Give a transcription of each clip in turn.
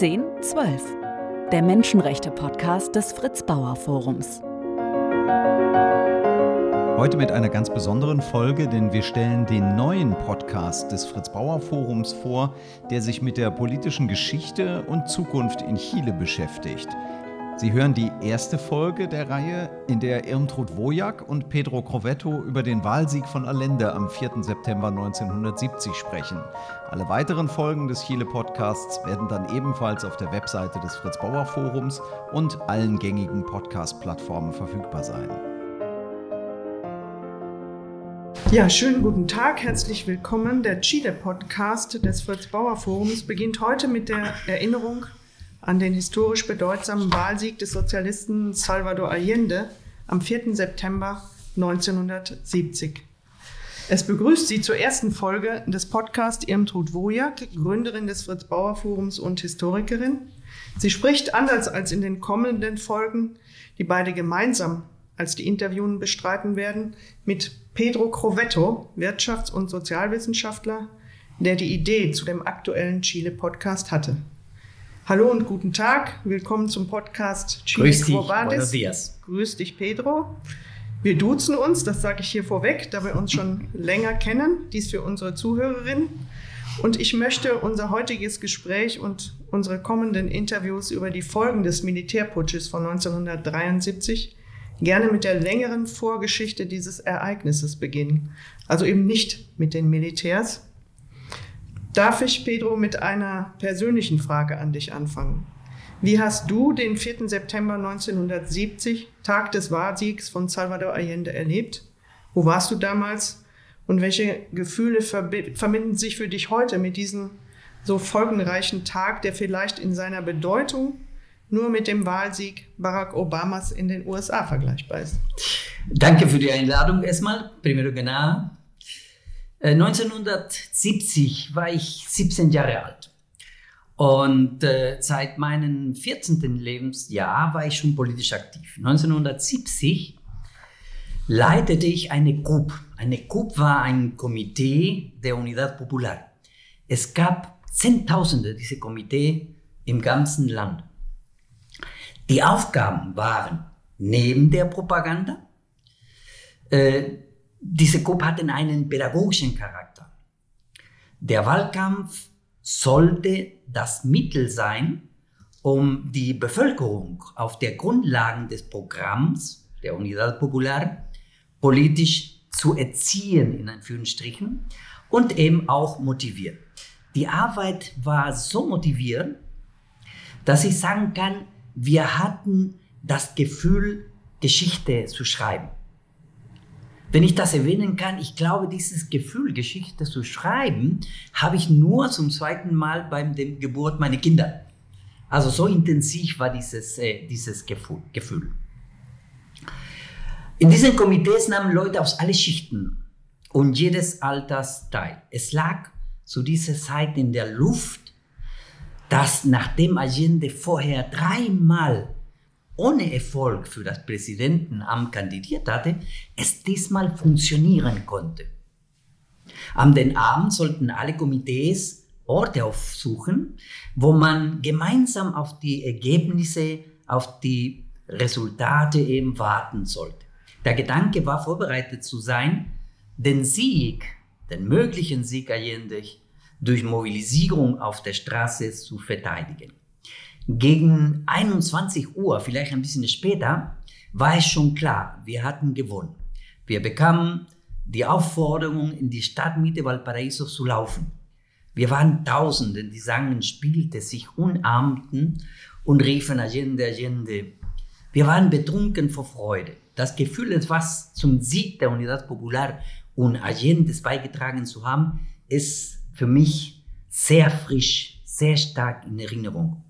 1012, der Menschenrechte-Podcast des Fritz Bauer Forums. Heute mit einer ganz besonderen Folge, denn wir stellen den neuen Podcast des Fritz Bauer Forums vor, der sich mit der politischen Geschichte und Zukunft in Chile beschäftigt. Sie hören die erste Folge der Reihe, in der Irmtrud Wojak und Pedro Crovetto über den Wahlsieg von Allende am 4. September 1970 sprechen. Alle weiteren Folgen des Chile Podcasts werden dann ebenfalls auf der Webseite des Fritz Bauer Forums und allen gängigen Podcast-Plattformen verfügbar sein. Ja, schönen guten Tag, herzlich willkommen. Der Chile Podcast des Fritz Bauer Forums beginnt heute mit der Erinnerung an den historisch bedeutsamen Wahlsieg des Sozialisten Salvador Allende am 4. September 1970. Es begrüßt Sie zur ersten Folge des Podcasts Irmtrud Wojak, Gründerin des Fritz Bauer Forums und Historikerin. Sie spricht anders als in den kommenden Folgen, die beide gemeinsam als die Interviewen bestreiten werden, mit Pedro Crovetto, Wirtschafts- und Sozialwissenschaftler, der die Idee zu dem aktuellen Chile-Podcast hatte. Hallo und guten Tag. Willkommen zum Podcast Chile Grüß dich, buenos dias. Grüß dich, Pedro. Wir duzen uns, das sage ich hier vorweg, da wir uns schon länger kennen. Dies für unsere Zuhörerinnen. Und ich möchte unser heutiges Gespräch und unsere kommenden Interviews über die Folgen des Militärputsches von 1973 gerne mit der längeren Vorgeschichte dieses Ereignisses beginnen. Also eben nicht mit den Militärs, Darf ich, Pedro, mit einer persönlichen Frage an dich anfangen? Wie hast du den 4. September 1970, Tag des Wahrsiegs von Salvador Allende, erlebt? Wo warst du damals? Und welche Gefühle verbinden sich für dich heute mit diesem so folgenreichen Tag, der vielleicht in seiner Bedeutung nur mit dem Wahlsieg Barack Obamas in den USA vergleichbar ist? Danke für die Einladung erstmal. Primero que nada, 1970 äh, war ich 17 Jahre alt. Und äh, seit meinem 14. Lebensjahr war ich schon politisch aktiv. 1970 leitete ich eine GUP. Eine GUP war ein Komitee der Unidad Popular. Es gab Zehntausende dieser Komitee im ganzen Land. Die Aufgaben waren neben der Propaganda äh, diese Gruppe hatten einen pädagogischen Charakter. Der Wahlkampf sollte das Mittel sein, um die Bevölkerung auf der Grundlage des Programms der Unidad Popular politisch zu erziehen, in Anführungsstrichen, und eben auch motivieren. Die Arbeit war so motivierend, dass ich sagen kann, wir hatten das Gefühl, Geschichte zu schreiben. Wenn ich das erwähnen kann, ich glaube, dieses Gefühl, Geschichte zu schreiben, habe ich nur zum zweiten Mal beim dem Geburt meiner Kinder. Also so intensiv war dieses, äh, dieses Gefühl. In diesen Komitees nahmen Leute aus allen Schichten und jedes Alters teil. Es lag zu dieser Zeit in der Luft, dass nachdem Allende vorher dreimal ohne Erfolg für das Präsidentenamt kandidiert hatte, es diesmal funktionieren konnte. Am den Abend sollten alle Komitees Orte aufsuchen, wo man gemeinsam auf die Ergebnisse, auf die Resultate eben warten sollte. Der Gedanke war vorbereitet zu sein, den Sieg, den möglichen Sieg Allende durch Mobilisierung auf der Straße zu verteidigen. Gegen 21 Uhr, vielleicht ein bisschen später, war es schon klar, wir hatten gewonnen. Wir bekamen die Aufforderung, in die Stadtmitte Valparaiso zu laufen. Wir waren Tausende, die sangen, spielte, sich umarmten und riefen Allende, Allende. Wir waren betrunken vor Freude. Das Gefühl, etwas zum Sieg der Unidad Popular und Allendes beigetragen zu haben, ist für mich sehr frisch, sehr stark in Erinnerung.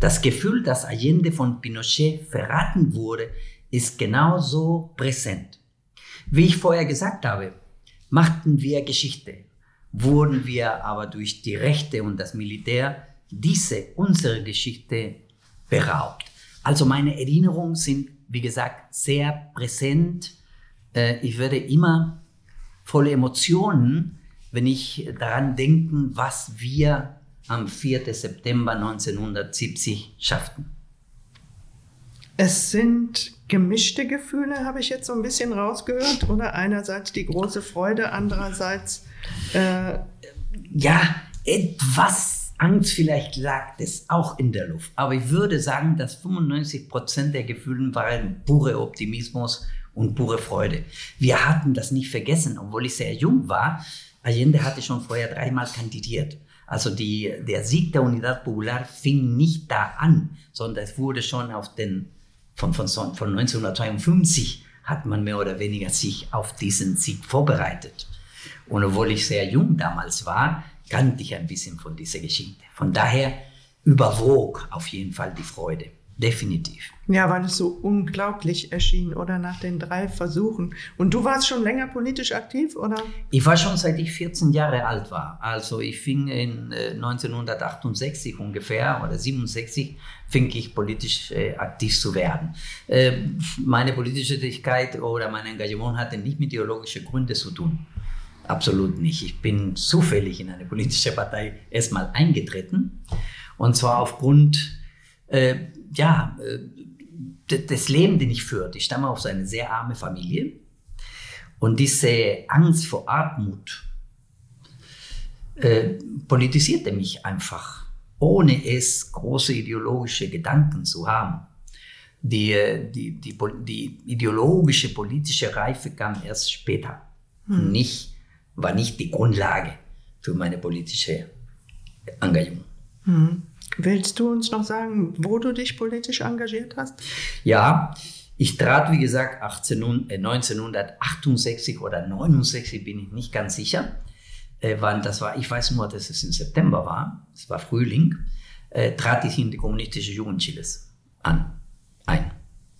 Das Gefühl, dass Allende von Pinochet verraten wurde, ist genauso präsent. Wie ich vorher gesagt habe, machten wir Geschichte, wurden wir aber durch die Rechte und das Militär diese unsere Geschichte beraubt. Also meine Erinnerungen sind, wie gesagt, sehr präsent. Äh, ich werde immer voller Emotionen, wenn ich daran denke, was wir am 4. September 1970 schafften. Es sind gemischte Gefühle, habe ich jetzt so ein bisschen rausgehört, oder einerseits die große Freude, andererseits äh ja etwas Angst vielleicht lag es auch in der Luft, aber ich würde sagen, dass 95 Prozent der Gefühle waren pure Optimismus und pure Freude. Wir hatten das nicht vergessen, obwohl ich sehr jung war. Allende hatte schon vorher dreimal kandidiert. Also die, der Sieg der Unidad Popular fing nicht da an, sondern es wurde schon auf den von, von, von 1952 hat man mehr oder weniger sich auf diesen Sieg vorbereitet. Und obwohl ich sehr jung damals war, kannte ich ein bisschen von dieser Geschichte. Von daher überwog auf jeden Fall die Freude. Definitiv. Ja, weil es so unglaublich erschien, oder nach den drei Versuchen. Und du warst schon länger politisch aktiv, oder? Ich war schon seit ich 14 Jahre alt war. Also ich fing in äh, 1968 ungefähr oder 67 fing ich politisch äh, aktiv zu werden. Äh, meine politische Tätigkeit oder mein Engagement hatte nicht mit ideologischen Gründen zu tun. Absolut nicht. Ich bin zufällig in eine politische Partei erstmal eingetreten. Und zwar aufgrund äh, ja, äh, das Leben, den ich führte. Ich stamme aus einer sehr armen Familie. Und diese Angst vor Armut äh, politisierte mich einfach, ohne es große ideologische Gedanken zu haben. Die, die, die, die ideologische, politische Reife kam erst später. Hm. Nicht, war nicht die Grundlage für meine politische Engagement. Hm. Willst du uns noch sagen, wo du dich politisch engagiert hast? Ja, ich trat, wie gesagt, 18, 1968 äh, oder 69, bin ich nicht ganz sicher. Äh, wann das war, ich weiß nur, dass es im September war, es war Frühling, äh, trat ich in die kommunistische Jugend Chiles an, ein.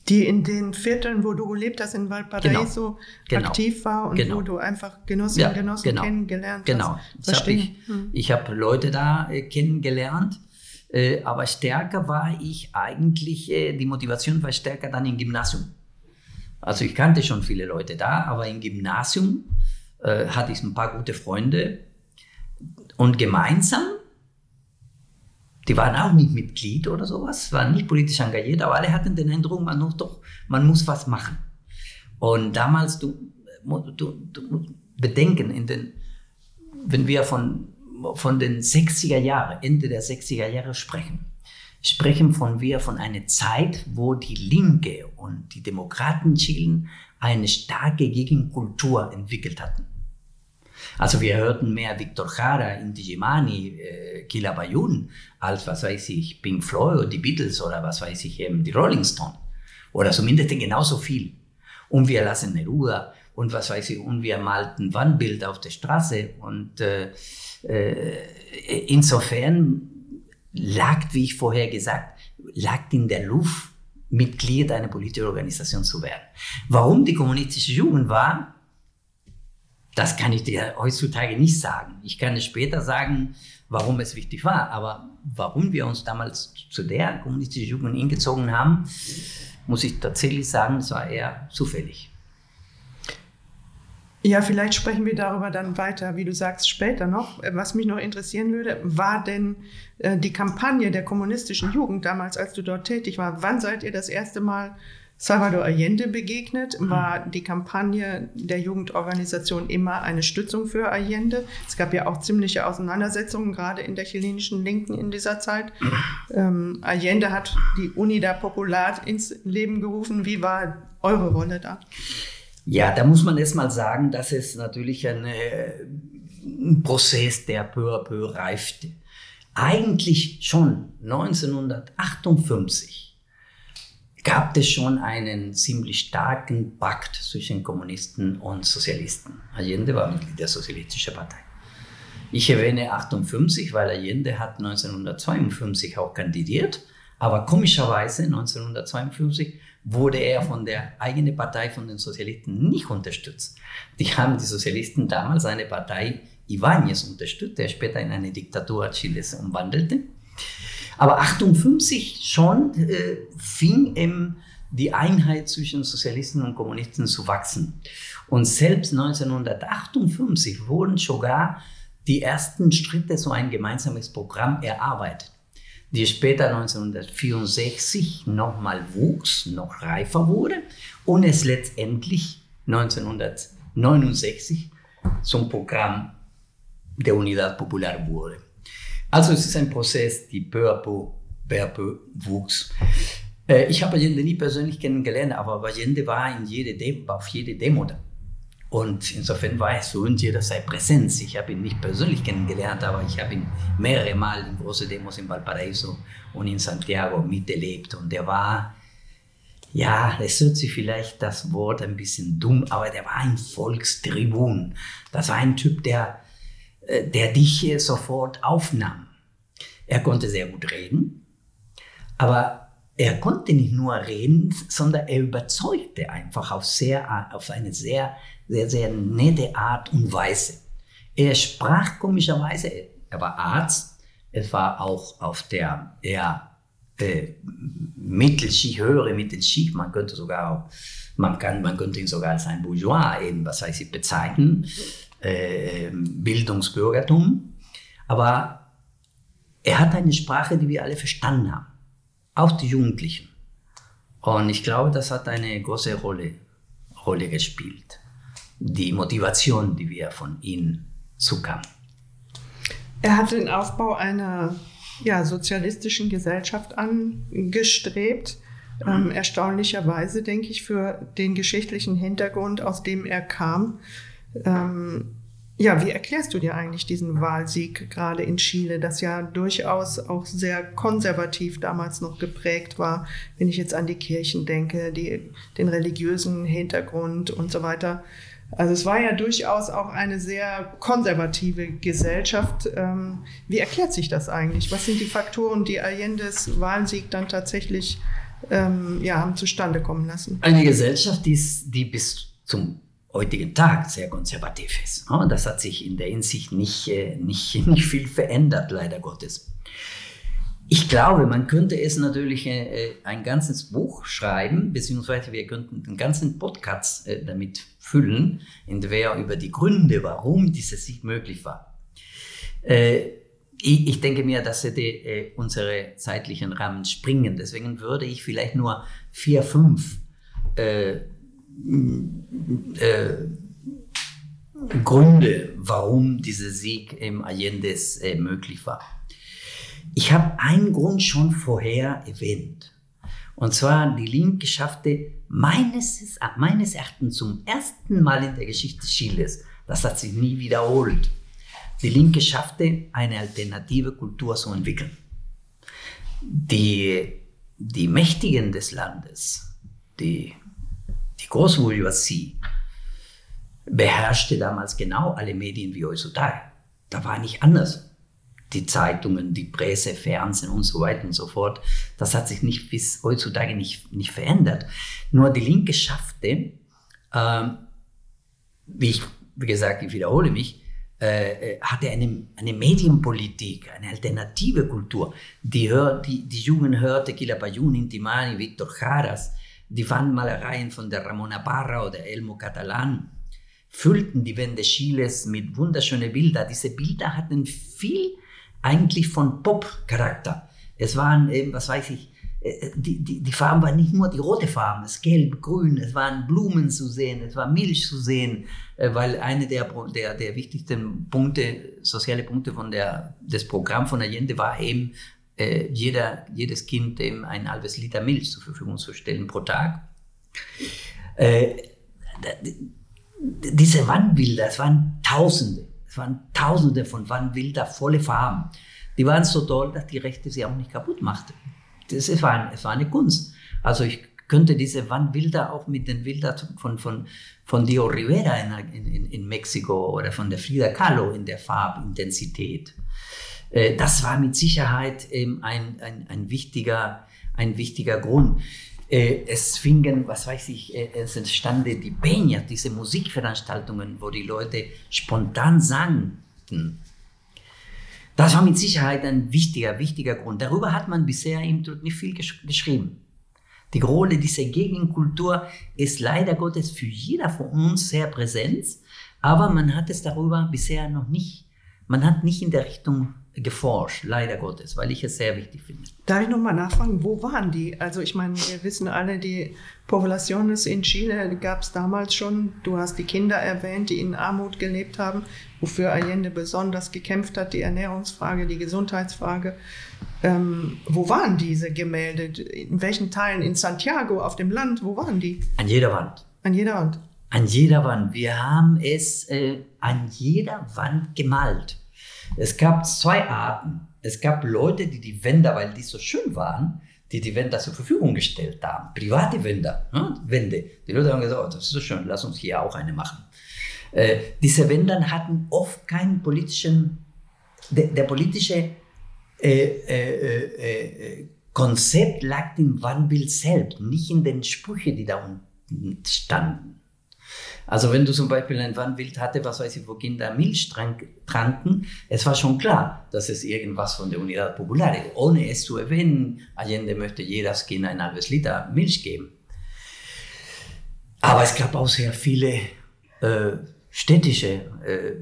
Die in den Vierteln, wo du gelebt hast, in Valparaiso genau. genau. aktiv war und genau. wo du einfach Genossinnen und ja, Genossen genau. kennengelernt genau. hast. Genau. Hab ich, hm. ich habe Leute da äh, kennengelernt äh, aber stärker war ich eigentlich, äh, die Motivation war stärker dann im Gymnasium. Also ich kannte schon viele Leute da, aber im Gymnasium äh, hatte ich ein paar gute Freunde und gemeinsam, die waren auch nicht Mitglied oder sowas, waren nicht politisch engagiert, aber alle hatten den Eindruck, man muss doch, man muss was machen. Und damals, du, du, du bedenken, in den, wenn wir von von den 60er Jahren, Ende der 60er Jahre sprechen, sprechen von wir von einer Zeit, wo die Linke und die Demokraten Chilen eine starke Gegenkultur entwickelt hatten. Also wir hörten mehr Victor Jara, Inti Gimani, äh, Kila Bayun, als was weiß ich, Pink Floyd oder die Beatles oder was weiß ich, eben die Rolling Stones. Oder zumindest genauso viel. Und wir lassen Neruda und was weiß ich, und wir malten Wandbild auf der Straße und äh, äh, insofern lag, wie ich vorher gesagt, lag in der Luft, Mitglied einer politischen Organisation zu werden. Warum die kommunistische Jugend war, das kann ich dir heutzutage nicht sagen. Ich kann es später sagen, warum es wichtig war. Aber warum wir uns damals zu der kommunistischen Jugend hingezogen haben, muss ich tatsächlich sagen, es war eher zufällig. Ja, vielleicht sprechen wir darüber dann weiter, wie du sagst, später noch. Was mich noch interessieren würde, war denn äh, die Kampagne der kommunistischen Jugend damals, als du dort tätig warst? Wann seid ihr das erste Mal Salvador Allende begegnet? War die Kampagne der Jugendorganisation immer eine Stützung für Allende? Es gab ja auch ziemliche Auseinandersetzungen, gerade in der chilenischen Linken in dieser Zeit. Ähm, Allende hat die Unidad Popular ins Leben gerufen. Wie war eure Rolle da? Ja, da muss man erstmal sagen, dass es natürlich eine, ein Prozess, der peu à peu reifte. Eigentlich schon 1958 gab es schon einen ziemlich starken Pakt zwischen Kommunisten und Sozialisten. Allende war Mitglied der Sozialistischen Partei. Ich erwähne 58, weil Allende hat 1952 auch kandidiert, aber komischerweise 1952 wurde er von der eigenen Partei, von den Sozialisten, nicht unterstützt. Die haben die Sozialisten damals eine Partei Ibáñez unterstützt, der später in eine Diktatur Chiles umwandelte. Aber 58 schon äh, fing eben die Einheit zwischen Sozialisten und Kommunisten zu wachsen. Und selbst 1958 wurden sogar die ersten Schritte so ein gemeinsames Programm erarbeitet, die später 1964 nochmal wuchs, noch reifer wurde und es letztendlich 1969 zum Programm der Unidad Popular wurde. Also es ist ein Prozess, die peu à peu, wuchs. Äh, ich habe Allende nie persönlich kennengelernt, aber Allende war in jede Demo, auf jede Demo da. Und insofern war es für uns jederzeit Präsenz. Ich habe ihn nicht persönlich kennengelernt, aber ich habe ihn mehrere Mal in große Demos in Valparaiso und in Santiago miterlebt. Und er war, ja, es hört sich vielleicht das Wort ein bisschen dumm, aber der war ein Volkstribun. Das war ein Typ, der, äh, der dich sofort aufnahm. Er konnte sehr gut reden, aber er konnte nicht nur reden, sondern er überzeugte einfach auf, sehr, auf eine sehr, sehr, sehr nette Art und Weise. Er sprach komischerweise, er war Arzt, es war auch auf der eher äh, Mittelschicht, höhere Mittelschicht, man könnte sogar man, kann, man könnte ihn sogar als ein Bourgeois eben, was heißt ich, bezeichnen, äh, Bildungsbürgertum. Aber er hat eine Sprache, die wir alle verstanden haben auch die Jugendlichen. Und ich glaube, das hat eine große Rolle, Rolle gespielt. Die Motivation, die wir von ihnen zukamen. Er hat den Aufbau einer ja, sozialistischen Gesellschaft angestrebt. Ähm, erstaunlicherweise, denke ich, für den geschichtlichen Hintergrund, aus dem er kam. Ähm, ja, wie erklärst du dir eigentlich diesen Wahlsieg gerade in Chile, das ja durchaus auch sehr konservativ damals noch geprägt war, wenn ich jetzt an die Kirchen denke, die, den religiösen Hintergrund und so weiter. Also es war ja durchaus auch eine sehr konservative Gesellschaft. Ähm, wie erklärt sich das eigentlich? Was sind die Faktoren, die Allende's Wahlsieg dann tatsächlich ähm, ja, haben zustande kommen lassen? Eine Gesellschaft, die, die bis zum heutigen Tag sehr konservativ ist. Das hat sich in der Hinsicht nicht, äh, nicht, nicht viel verändert, leider Gottes. Ich glaube, man könnte es natürlich äh, äh, ein ganzes Buch schreiben, beziehungsweise wir könnten einen ganzen Podcast damit füllen, in der wir über die Gründe, warum dieses Sieg möglich war. Ich denke mir, das hätte unsere zeitlichen Rahmen springen. Deswegen würde ich vielleicht nur vier, fünf äh, Gründe, warum dieser Sieg im Allendes äh, möglich war. Ich habe einen Grund schon vorher erwähnt. Und zwar die Linke schaffte meines, meines Erachtens zum ersten Mal in der Geschichte Chiles, das hat sich nie wiederholt, die Linke schaffte eine alternative Kultur zu entwickeln. Die, die Mächtigen des Landes, die die Großbourgeoisie beherrschte damals genau alle Medien wie heutzutage. Da war nicht anders. Die Zeitungen, die Presse, Fernsehen und so weiter und so fort. Das hat sich nicht bis heutzutage nicht, nicht verändert. Nur die Linke schaffte, äh, wie ich, wie gesagt, ich wiederhole mich, äh, äh, hatte eine, eine Medienpolitik, eine alternative Kultur. Die, hör, die, die Jungen hörte Quilapayún, Intimani, Victor Jaras, die Wandmalereien von der Ramona Parra oder Elmo Catalan füllten die Wände Chiles mit wunderschönen Bildern. Diese Bilder hatten viel eigentlich von Pop-Charakter. Es waren eben, was weiß ich, äh, die, die, die Farben waren nicht nur die rote Farben, es gelb, grün, es waren Blumen zu sehen, es war Milch zu sehen, äh, weil eine der, der, der wichtigsten Punkte, soziale Punkte von der, des Programms von Allende war eben äh, jeder, jedes Kind dem ein halbes Liter Milch zur Verfügung zu stellen pro Tag. Äh, diese Wandbilder, es waren Tausende, es waren Tausende von Wandbilder, volle Farben. Die waren so toll, dass die Rechte sie auch nicht kaputt machte. Das, es, war, es war eine Kunst. Also ich könnte diese Wandbilder auch mit den Bildern von, von, von Dio Rivera in, in, in Mexiko oder von der Frida Kahlo in der Farbintensität äh, das war mit Sicherheit ein, ein, ein, wichtiger, ein wichtiger Grund. Äh, es fingen, was weiß ich, äh, es entstanden die Peña, diese Musikveranstaltungen, wo die Leute spontan sangen. Das war mit Sicherheit ein wichtiger, wichtiger Grund. Darüber hat man bisher eben nicht viel gesch geschrieben. Die Rolle dieser Gegenkultur ist leider Gottes für jeder von uns sehr präsent, aber man hat es darüber bisher noch nicht man hat nicht in der Richtung geforscht, leider Gottes, weil ich es sehr wichtig finde. Darf ich nochmal nachfragen, wo waren die? Also ich meine, wir wissen alle, die Populationes in Chile gab es damals schon. Du hast die Kinder erwähnt, die in Armut gelebt haben, wofür Allende besonders gekämpft hat, die Ernährungsfrage, die Gesundheitsfrage. Ähm, wo waren diese Gemälde? In welchen Teilen? In Santiago, auf dem Land? Wo waren die? An jeder Wand. An jeder Wand. An jeder Wand. Wir haben es äh, an jeder Wand gemalt. Es gab zwei Arten. Es gab Leute, die die Wände, weil die so schön waren, die die Wände zur Verfügung gestellt haben. Private Wände. Ne? Wände. Die Leute haben gesagt, oh, das ist so schön, lass uns hier auch eine machen. Äh, diese Wände hatten oft keinen politischen, der, der politische äh, äh, äh, Konzept lag im Wandbild selbst, nicht in den Sprüchen, die da unten standen. Also wenn du zum Beispiel ein Wandbild hatte, was weiß ich, wo Kinder Milch tranken, es war schon klar, dass es irgendwas von der Unidad Popular ist, ohne es zu erwähnen. Allende möchte jedes Kind ein halbes Liter Milch geben. Aber es gab auch sehr viele äh, städtische äh,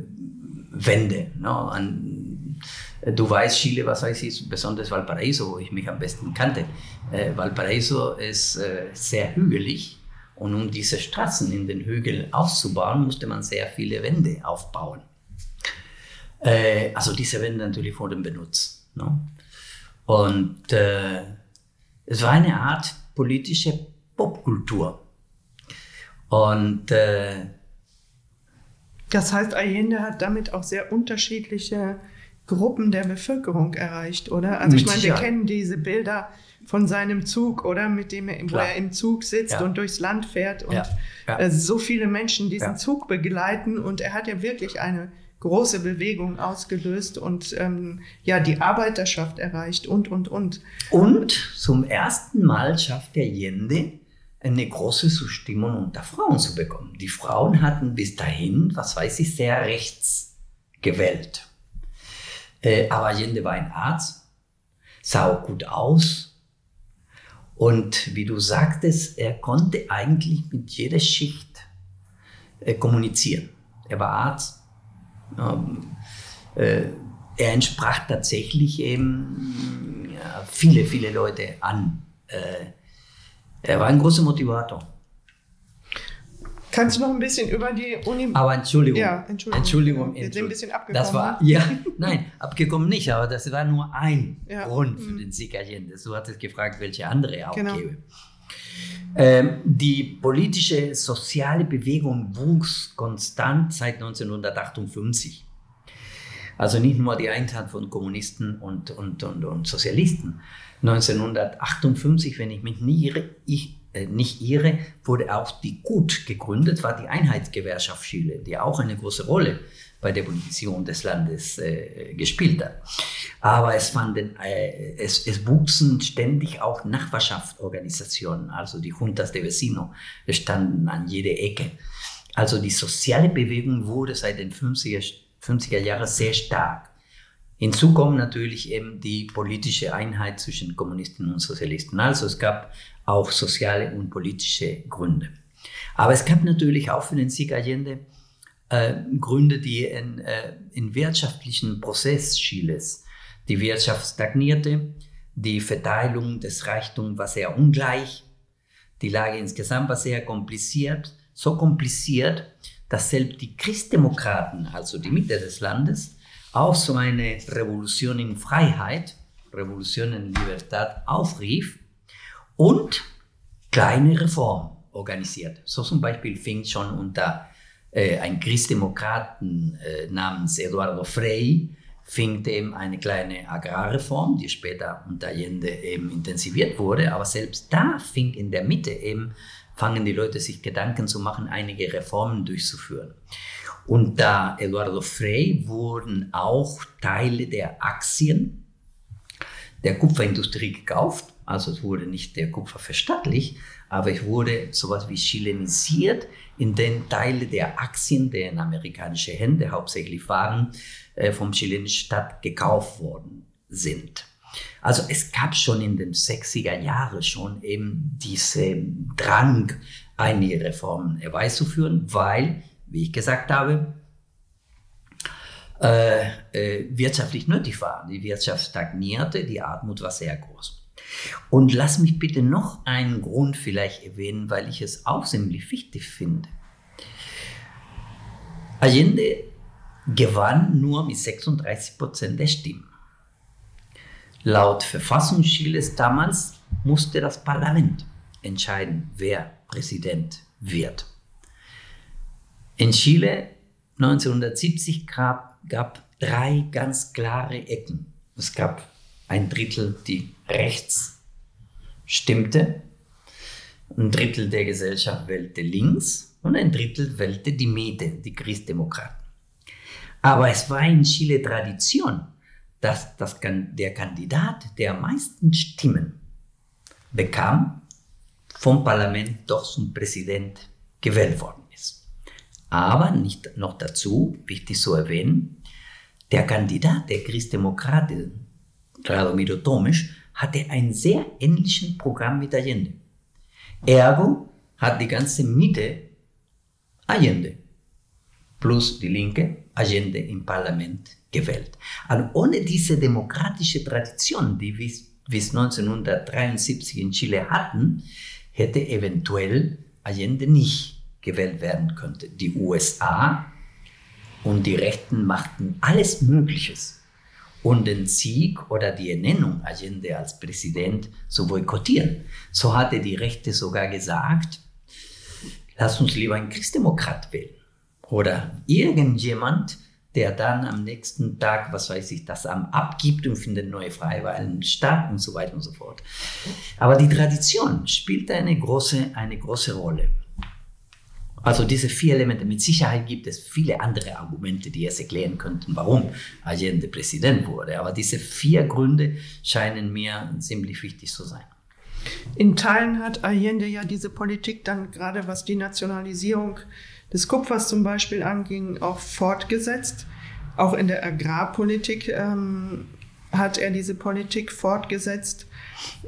Wände. Ne? An, du weißt, Chile, was weiß ich, besonders Valparaiso, wo ich mich am besten kannte. Äh, Valparaiso ist äh, sehr hügelig und um diese Straßen in den Hügeln aufzubauen, musste man sehr viele Wände aufbauen. Äh, also diese Wände natürlich wurden benutzt. Ne? Und äh, es war eine Art politische Popkultur. Und äh, das heißt, Allende hat damit auch sehr unterschiedliche Gruppen der Bevölkerung erreicht, oder? Also ich meine, wir kennen diese Bilder von seinem Zug, oder? Mit dem er, wo er im Zug sitzt ja. und durchs Land fährt und ja. Äh, so viele Menschen diesen Zug begleiten und er hat ja wirklich eine große Bewegung ausgelöst und ähm, ja die Arbeiterschaft erreicht und und und. Und zum ersten Mal schafft der Jende eine große Zustimmung unter Frauen zu bekommen. Die Frauen hatten bis dahin, was weiß ich, sehr rechts gewählt. Äh, aber Allende war ein Arzt, sah auch gut aus, und wie du sagtest, er konnte eigentlich mit jeder Schicht äh, kommunizieren. Er war Arzt. Ähm, äh, er entsprach tatsächlich eben ja, viele, viele Leute an. Äh, er war ein großer Motivator. Kannst du noch ein bisschen über die Uni. Aber Entschuldigung. Ja, Entschuldigung. Entschuldigung. Wir sind ein bisschen abgekommen. Das war, ja, nein, abgekommen nicht, aber das war nur ein Ja. Grund für Mhm. den Sieg Allende. Du hattest gefragt, welche andere auch Genau. gäbe. Ähm, die politische, soziale Bewegung wuchs konstant seit 1958. Also nicht nur die Einheit von Kommunisten und, und, und, und Sozialisten. 1958, wenn ich mich nie irre, ich, nicht irre, wurde auch die GUT gegründet, war die Einheitsgewerkschaft Chile, die auch eine große Rolle bei der Politisierung des Landes äh, gespielt hat. Aber es, fanden, äh, es, es wuchsen ständig auch Nachbarschaftsorganisationen, also die Juntas de Vecino standen an jeder Ecke. Also die soziale Bewegung wurde seit den 50er, 50er Jahren sehr stark. Hinzu kommt natürlich eben die politische Einheit zwischen Kommunisten und Sozialisten. Also es gab auch soziale und politische Gründe. Aber es gab natürlich auch für den Sieg Allende äh, Gründe, die in, äh, in wirtschaftlichen Prozess Chiles. Die Wirtschaft stagnierte, die Verteilung des Reichtums war sehr ungleich, die Lage insgesamt war sehr kompliziert, so kompliziert, dass selbst die Christdemokraten, also die Mitte des Landes, auch so eine Revolution in Freiheit, Revolution in Libertad aufrief und kleine Reformen organisiert. So zum Beispiel fing schon unter äh, ein Christdemokraten äh, namens Eduardo Frei, fing dem eine kleine Agrarreform, die später unter Allende eben intensiviert wurde, aber selbst da fing in der Mitte eben, fangen die Leute sich Gedanken zu machen, einige Reformen durchzuführen. Unter Eduardo Frei wurden auch Teile der Aktien der Kupferindustrie gekauft. Also es wurde nicht der Kupfer verstaatlicht, aber es wurde sowas wie chilenisiert, in den Teile der Aktien, der in amerikanische Hände hauptsächlich waren, äh, vom chilenischen Staat gekauft worden sind. Also es gab schon in den 60er Jahren schon eben diesen Drang, einige Reformen herbeizuführen, weil, wie ich gesagt habe, äh, äh, wirtschaftlich nötig war. Die Wirtschaft stagnierte, die Armut war sehr groß. Und lass mich bitte noch einen Grund vielleicht erwähnen, weil ich es auch ziemlich wichtig finde. Allende gewann nur mit 36 Prozent der Stimmen. Laut Verfassung Chiles damals musste das Parlament entscheiden, wer Präsident wird. In Chile 1970 gab, gab drei ganz klare Ecken. Es gab ein Drittel, die rechts stimmte, ein Drittel der Gesellschaft wählte links und ein Drittel wählte die Mitte, die Christdemokraten. Aber es war in Chile Tradition, dass das, der Kandidat, der am meisten Stimmen bekam, vom Parlament doch zum Präsident gewählt worden ist. Aber nicht noch dazu, wichtig zu erwähnen, der Kandidat der Christdemokraten, Radomiro Tomisch, hatte ein sehr ähnliches Programm mit Allende. Ergo hat die ganze Mitte Allende plus die Linke Allende im Parlament gewählt. Und ohne diese demokratische Tradition, die wir bis 1973 in Chile hatten, hätte eventuell Allende nicht gewählt werden können. Die USA und die Rechten machten alles Mögliches, um den Sieg oder die Ernennung Allende als Präsident zu boykottieren. So hatte die Rechte sogar gesagt, lass uns lieber einen Christdemokrat wählen oder irgendjemand, der dann am nächsten Tag, was weiß ich, das am abgibt und findet neue Freiwahlen statt und so weiter und so fort. Aber die Tradition spielt eine große, eine große Rolle. Also diese vier Elemente. Mit Sicherheit gibt es viele andere Argumente, die es erklären könnten, warum Allende Präsident wurde. Aber diese vier Gründe scheinen mir ziemlich wichtig zu sein. In Teilen hat Allende ja diese Politik dann gerade was die Nationalisierung des Kupfers zum Beispiel anging, auch fortgesetzt. Auch in der Agrarpolitik ähm, hat er diese Politik fortgesetzt.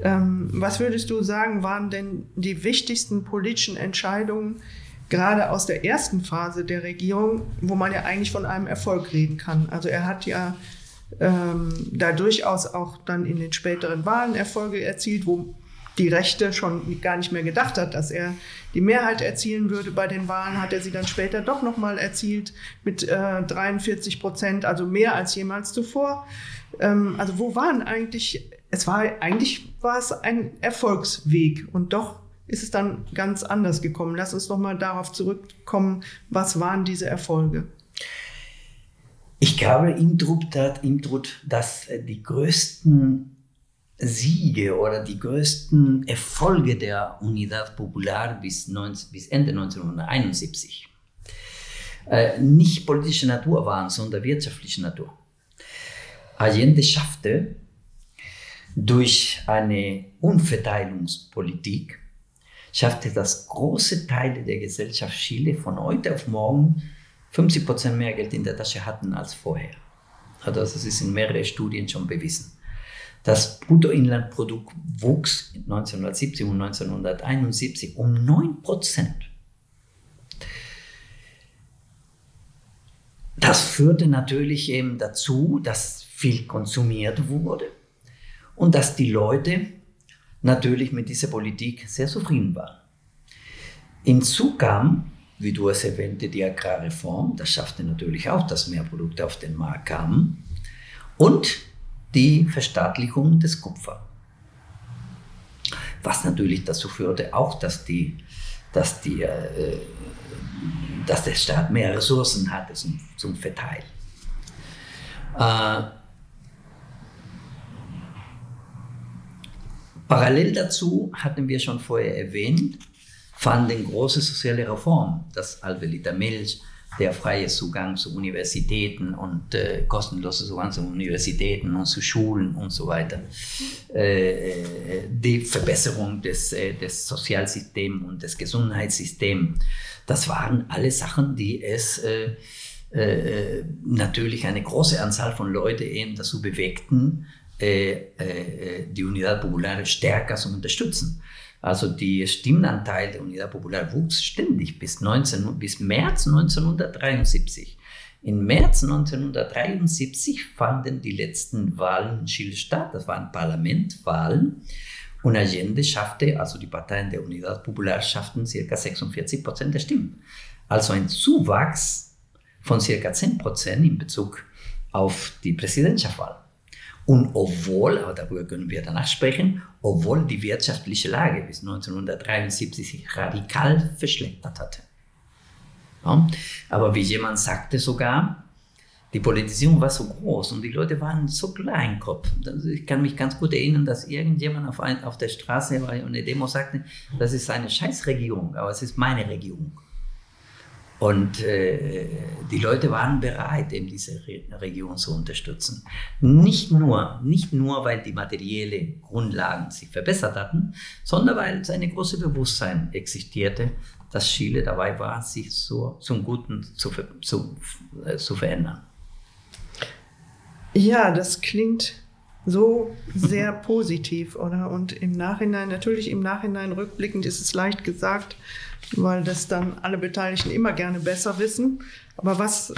Ähm, was würdest du sagen, waren denn die wichtigsten politischen Entscheidungen, gerade aus der ersten Phase der Regierung, wo man ja eigentlich von einem Erfolg reden kann? Also er hat ja ähm, da durchaus auch dann in den späteren Wahlen Erfolge erzielt, wo die Rechte schon gar nicht mehr gedacht hat, dass er die Mehrheit erzielen würde. Bei den Wahlen hat er sie dann später doch nochmal erzielt mit äh, 43 Prozent, also mehr als jemals zuvor. Ähm, also wo waren eigentlich, es war eigentlich war es ein Erfolgsweg und doch ist es dann ganz anders gekommen. Lass uns noch mal darauf zurückkommen, was waren diese Erfolge? Ich glaube, ihm trug, dass die größten Siege oder die größten Erfolge der Unidad Popular bis, 19, bis Ende 1971 äh, nicht politischer Natur waren, sondern wirtschaftlicher Natur. Allende schaffte durch eine Umverteilungspolitik, schaffte das große Teile der Gesellschaft Chile von heute auf morgen 50 Prozent mehr Geld in der Tasche hatten als vorher. Also das ist in mehreren Studien schon bewiesen. Das Bruttoinlandprodukt wuchs 1970 und 1971 um 9 Prozent. Das führte natürlich eben dazu, dass viel konsumiert wurde und dass die Leute natürlich mit dieser Politik sehr zufrieden waren. Hinzu kam, wie du es erwähnte, die Agrarreform. Das schaffte natürlich auch, dass mehr Produkte auf den Markt kamen. Und die Verstaatlichung des Kupfer. Was natürlich dazu führte, auch dass, die, dass, die, äh, dass der Staat mehr Ressourcen hatte zum, zum Verteilen. Äh, parallel dazu hatten wir schon vorher erwähnt, fanden große soziale Reformen, das Alvelita Milch, der freie Zugang zu Universitäten und äh, kostenlose Zugang zu Universitäten und zu Schulen und so weiter. Äh, äh die Verbesserung des, äh, des Sozialsystems und des Gesundheitssystems, das waren alle Sachen, die es äh, äh, natürlich eine große Anzahl von Leuten eben dazu bewegten, die Unidad Popular stärker zu unterstützen. Also der Stimmenanteil der Unidad Popular wuchs ständig bis, 19, bis März 1973. Im März 1973 fanden die letzten Wahlen in Chile statt. Das waren Parlamentwahlen. Und Allende schaffte, also die Parteien der Unidad Popular schafften circa 46 Prozent der Stimmen. Also ein Zuwachs von circa 10 Prozent in Bezug auf die Präsidentschaftswahl. Und obwohl, aber darüber können wir danach sprechen, obwohl die wirtschaftliche Lage bis 1973 sich radikal verschlechtert hatte. Ja? Aber wie jemand sagte sogar, die Politisierung war so groß und die Leute waren so Kleinkopf. Ich kann mich ganz gut erinnern, dass irgendjemand auf, ein, auf der Straße war und eine Demo sagte, das ist eine Scheißregierung, aber es ist meine Regierung. Und äh, die Leute waren bereit, eben diese Re Region zu unterstützen. Nicht nur, nicht nur, weil die materiellen Grundlagen sich verbessert hatten, sondern weil es ein großes Bewusstsein existierte, dass Chile dabei war, sich so zum Guten zu, zu, äh, zu verändern. Ja, das klingt so sehr positiv, oder? Und im Nachhinein, natürlich im Nachhinein rückblickend ist es leicht gesagt, weil das dann alle Beteiligten immer gerne besser wissen. Aber was,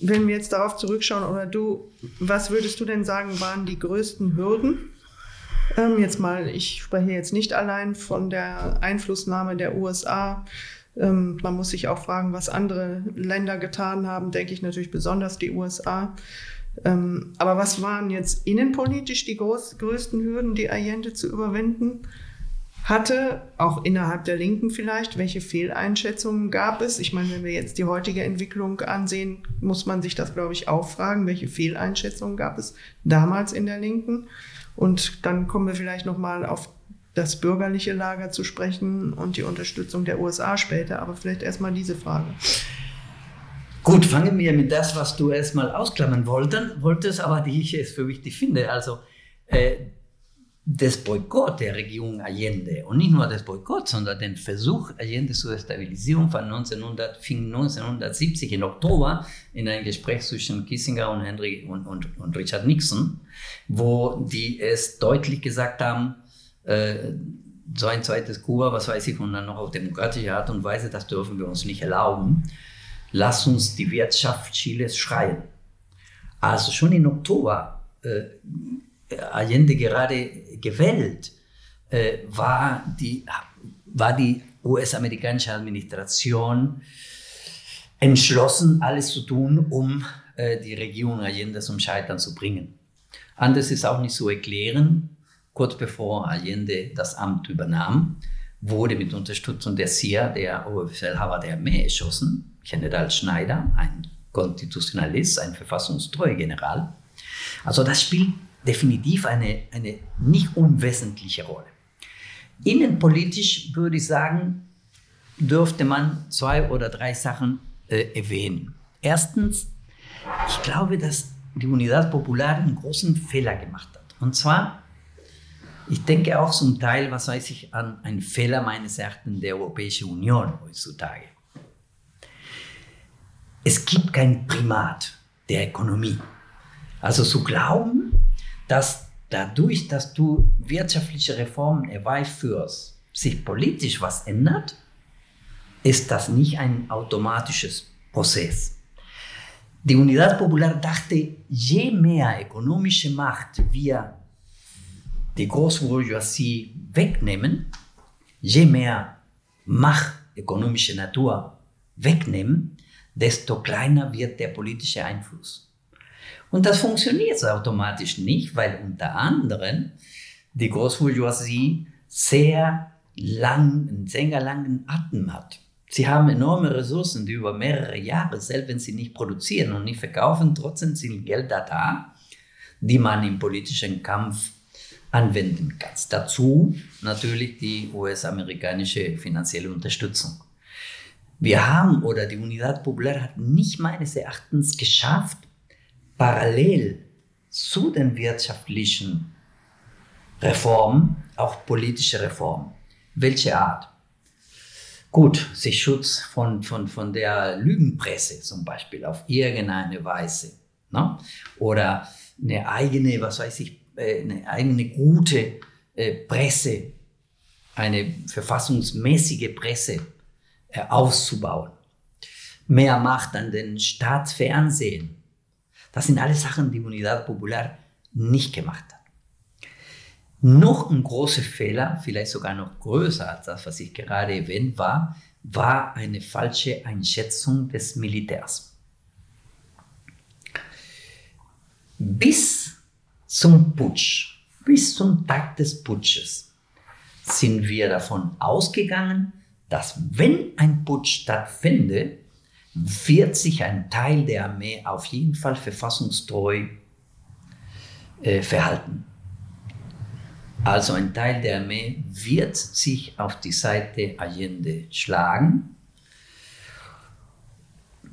wenn wir jetzt darauf zurückschauen, oder du, was würdest du denn sagen, waren die größten Hürden? Ähm, jetzt mal, ich spreche jetzt nicht allein von der Einflussnahme der USA. Ähm, man muss sich auch fragen, was andere Länder getan haben, denke ich natürlich besonders die USA. Ähm, aber was waren jetzt innenpolitisch die groß, größten Hürden, die Allende zu überwinden hatte? Auch innerhalb der Linken vielleicht? Welche Fehleinschätzungen gab es? Ich meine, wenn wir jetzt die heutige Entwicklung ansehen, muss man sich das, glaube ich, auch fragen. Welche Fehleinschätzungen gab es damals in der Linken? Und dann kommen wir vielleicht nochmal auf das bürgerliche Lager zu sprechen und die Unterstützung der USA später. Aber vielleicht erstmal diese Frage. Gut, fangen wir mit das, was du erstmal ausklammern wolltest, aber die ich es für wichtig finde. Also äh, das Boykott der Regierung Allende und nicht nur das Boykott, sondern den Versuch Allende zur Stabilisierung von 1900, fing 1970 in Oktober in einem Gespräch zwischen Kissinger und Henry und, und, und Richard Nixon, wo die es deutlich gesagt haben, äh, so ein zweites Kuba, was weiß ich, und dann noch auf demokratische Art und Weise, das dürfen wir uns nicht erlauben lass uns die Wirtschaft Chiles schreien. Also schon im Oktober, äh, Allende gerade gewählt, äh, war die, war die US-amerikanische Administration entschlossen, alles zu tun, um äh, die Regierung Allende zum Scheitern zu bringen. Anders ist auch nicht zu erklären. Kurz bevor Allende das Amt übernahm, wurde mit Unterstützung der CIA, der Oberbefehlhaber der Armee, erschossen. General Schneider, ein Konstitutionalist, ein verfassungstreuer General. Also das spielt definitiv eine, eine nicht unwesentliche Rolle. Innenpolitisch würde ich sagen, dürfte man zwei oder drei Sachen äh, erwähnen. Erstens, ich glaube, dass die Unidad Popular einen großen Fehler gemacht hat. Und zwar, ich denke auch zum Teil, was weiß ich, an einen Fehler meines Erachtens der Europäischen Union heutzutage es gibt kein Primat der Ökonomie. Also zu glauben, dass dadurch, dass du wirtschaftliche Reformen herbeiführst, sich politisch was ändert, ist das nicht ein automatisches Prozess. Die Unidad Popular dachte, je mehr ökonomische Macht wir die Großbourgeoisie wegnehmen, je mehr Macht ökonomische Natur wegnehmen, desto kleiner wird der politische Einfluss. Und das funktioniert automatisch nicht, weil unter anderem die Großbourgeoisie sehr lang, einen sehr langen Atem hat. Sie haben enorme Ressourcen, die über mehrere Jahre, selbst wenn sie nicht produzieren und nicht verkaufen, trotzdem sind Gelder da, die man im politischen Kampf anwenden kann. Dazu natürlich die US-amerikanische finanzielle Unterstützung. Wir haben oder die Unidad Popular hat nicht meines Erachtens geschafft, parallel zu den wirtschaftlichen Reformen auch politische Reformen. Welche Art? Gut, sich Schutz von, von, von der Lügenpresse zum Beispiel auf irgendeine Weise. Ne? Oder eine eigene, was weiß ich, äh, eine eigene gute äh, Presse, eine verfassungsmäßige Presse äh, auszubauen. mehr Macht an den Staatsfernsehen. Das sind alles Sachen, die Unidad Popular nicht gemacht hat. Noch ein großer Fehler, vielleicht sogar noch größer als das, was ich gerade erwähnt war, war eine falsche Einschätzung des Militärs. Bis zum Putsch, bis zum Tag des Putsches sind wir davon ausgegangen, dass wenn ein Putsch stattfindet, wird sich ein Teil der Armee auf jeden Fall verfassungstreu äh, verhalten. Also ein Teil der Armee wird sich auf die Seite Allende schlagen,